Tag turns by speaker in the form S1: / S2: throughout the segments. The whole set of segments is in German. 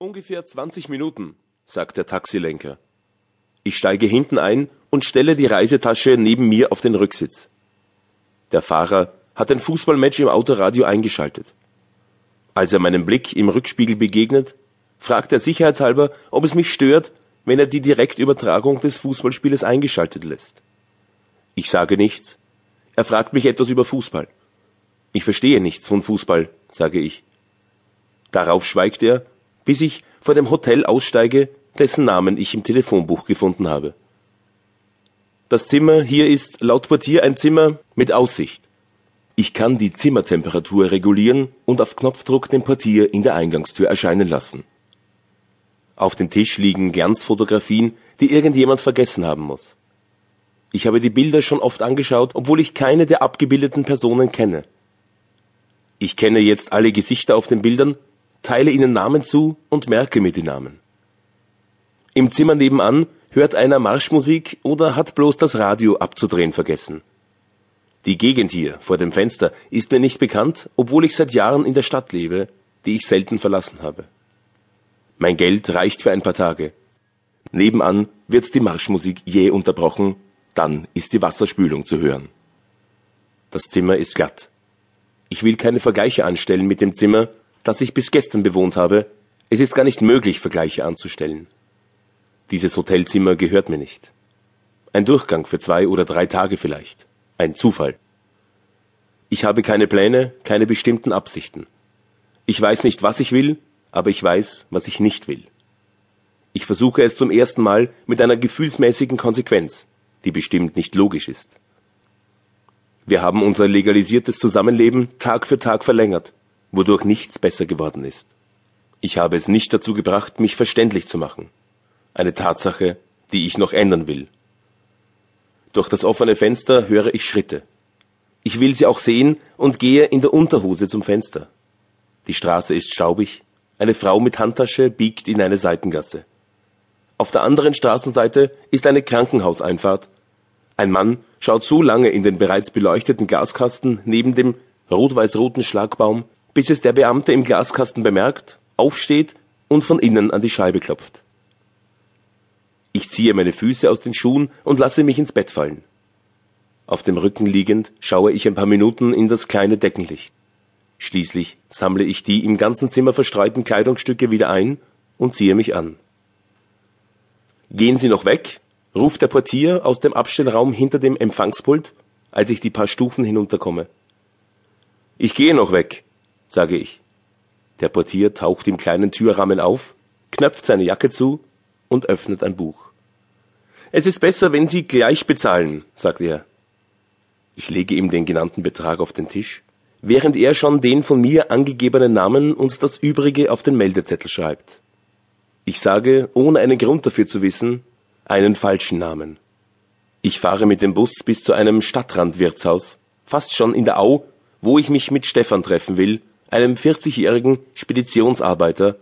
S1: Ungefähr 20 Minuten, sagt der Taxilenker. Ich steige hinten ein und stelle die Reisetasche neben mir auf den Rücksitz. Der Fahrer hat ein Fußballmatch im Autoradio eingeschaltet. Als er meinem Blick im Rückspiegel begegnet, fragt er sicherheitshalber, ob es mich stört, wenn er die Direktübertragung des Fußballspieles eingeschaltet lässt. Ich sage nichts. Er fragt mich etwas über Fußball. Ich verstehe nichts von Fußball, sage ich. Darauf schweigt er, bis ich vor dem Hotel aussteige, dessen Namen ich im Telefonbuch gefunden habe. Das Zimmer hier ist laut Portier ein Zimmer mit Aussicht. Ich kann die Zimmertemperatur regulieren und auf Knopfdruck den Portier in der Eingangstür erscheinen lassen. Auf dem Tisch liegen Glanzfotografien, die irgendjemand vergessen haben muss. Ich habe die Bilder schon oft angeschaut, obwohl ich keine der abgebildeten Personen kenne. Ich kenne jetzt alle Gesichter auf den Bildern, teile ihnen Namen zu und merke mir die Namen. Im Zimmer nebenan hört einer Marschmusik oder hat bloß das Radio abzudrehen vergessen. Die Gegend hier vor dem Fenster ist mir nicht bekannt, obwohl ich seit Jahren in der Stadt lebe, die ich selten verlassen habe. Mein Geld reicht für ein paar Tage. Nebenan wird die Marschmusik jäh unterbrochen, dann ist die Wasserspülung zu hören. Das Zimmer ist glatt. Ich will keine Vergleiche anstellen mit dem Zimmer, das ich bis gestern bewohnt habe. Es ist gar nicht möglich, Vergleiche anzustellen. Dieses Hotelzimmer gehört mir nicht. Ein Durchgang für zwei oder drei Tage vielleicht. Ein Zufall. Ich habe keine Pläne, keine bestimmten Absichten. Ich weiß nicht, was ich will, aber ich weiß, was ich nicht will. Ich versuche es zum ersten Mal mit einer gefühlsmäßigen Konsequenz, die bestimmt nicht logisch ist. Wir haben unser legalisiertes Zusammenleben Tag für Tag verlängert, wodurch nichts besser geworden ist. Ich habe es nicht dazu gebracht, mich verständlich zu machen. Eine Tatsache, die ich noch ändern will. Durch das offene Fenster höre ich Schritte. Ich will sie auch sehen und gehe in der Unterhose zum Fenster. Die Straße ist staubig. Eine Frau mit Handtasche biegt in eine Seitengasse. Auf der anderen Straßenseite ist eine Krankenhauseinfahrt. Ein Mann schaut so lange in den bereits beleuchteten Glaskasten neben dem rot-weiß-roten Schlagbaum, bis es der Beamte im Glaskasten bemerkt, aufsteht und von innen an die Scheibe klopft. Ich ziehe meine Füße aus den Schuhen und lasse mich ins Bett fallen. Auf dem Rücken liegend schaue ich ein paar Minuten in das kleine Deckenlicht. Schließlich sammle ich die im ganzen Zimmer verstreuten Kleidungsstücke wieder ein und ziehe mich an. Gehen Sie noch weg? ruft der Portier aus dem Abstellraum hinter dem Empfangspult, als ich die paar Stufen hinunterkomme. Ich gehe noch weg, sage ich. Der Portier taucht im kleinen Türrahmen auf, knöpft seine Jacke zu und öffnet ein Buch. Es ist besser, wenn Sie gleich bezahlen, sagt er. Ich lege ihm den genannten Betrag auf den Tisch, während er schon den von mir angegebenen Namen und das übrige auf den Meldezettel schreibt. Ich sage, ohne einen Grund dafür zu wissen, einen falschen Namen. Ich fahre mit dem Bus bis zu einem Stadtrandwirtshaus, fast schon in der Au, wo ich mich mit Stefan treffen will, einem 40-jährigen Speditionsarbeiter,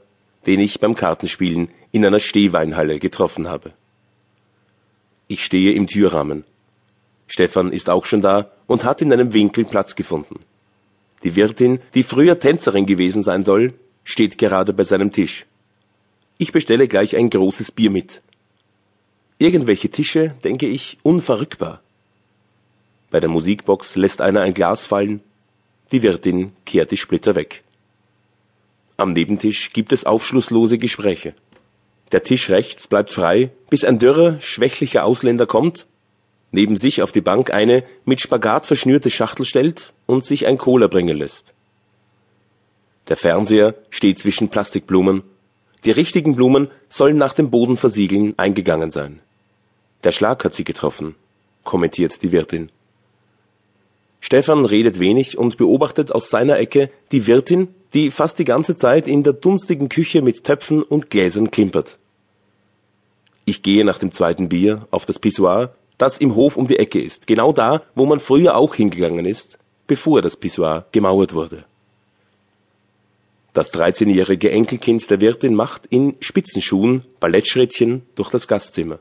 S1: den ich beim Kartenspielen in einer Stehweinhalle getroffen habe. Ich stehe im Türrahmen. Stefan ist auch schon da und hat in einem Winkel Platz gefunden. Die Wirtin, die früher Tänzerin gewesen sein soll, steht gerade bei seinem Tisch. Ich bestelle gleich ein großes Bier mit. Irgendwelche Tische, denke ich, unverrückbar. Bei der Musikbox lässt einer ein Glas fallen, die Wirtin kehrt die Splitter weg. Am Nebentisch gibt es aufschlusslose Gespräche. Der Tisch rechts bleibt frei, bis ein dürrer, schwächlicher Ausländer kommt, neben sich auf die Bank eine mit Spagat verschnürte Schachtel stellt und sich ein Cola bringen lässt. Der Fernseher steht zwischen Plastikblumen. Die richtigen Blumen sollen nach dem Bodenversiegeln eingegangen sein. Der Schlag hat sie getroffen, kommentiert die Wirtin. Stefan redet wenig und beobachtet aus seiner Ecke die Wirtin, die fast die ganze Zeit in der dunstigen Küche mit Töpfen und Gläsern klimpert. Ich gehe nach dem zweiten Bier auf das Pissoir, das im Hof um die Ecke ist, genau da, wo man früher auch hingegangen ist, bevor das Pissoir gemauert wurde. Das 13-jährige Enkelkind der Wirtin macht in Spitzenschuhen Ballettschrittchen durch das Gastzimmer.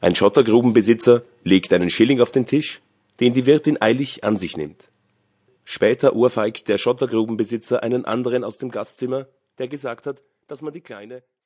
S1: Ein Schottergrubenbesitzer legt einen Schilling auf den Tisch, den die Wirtin eilig an sich nimmt. Später ohrfeigt der Schottergrubenbesitzer einen anderen aus dem Gastzimmer, der gesagt hat, dass man die Kleine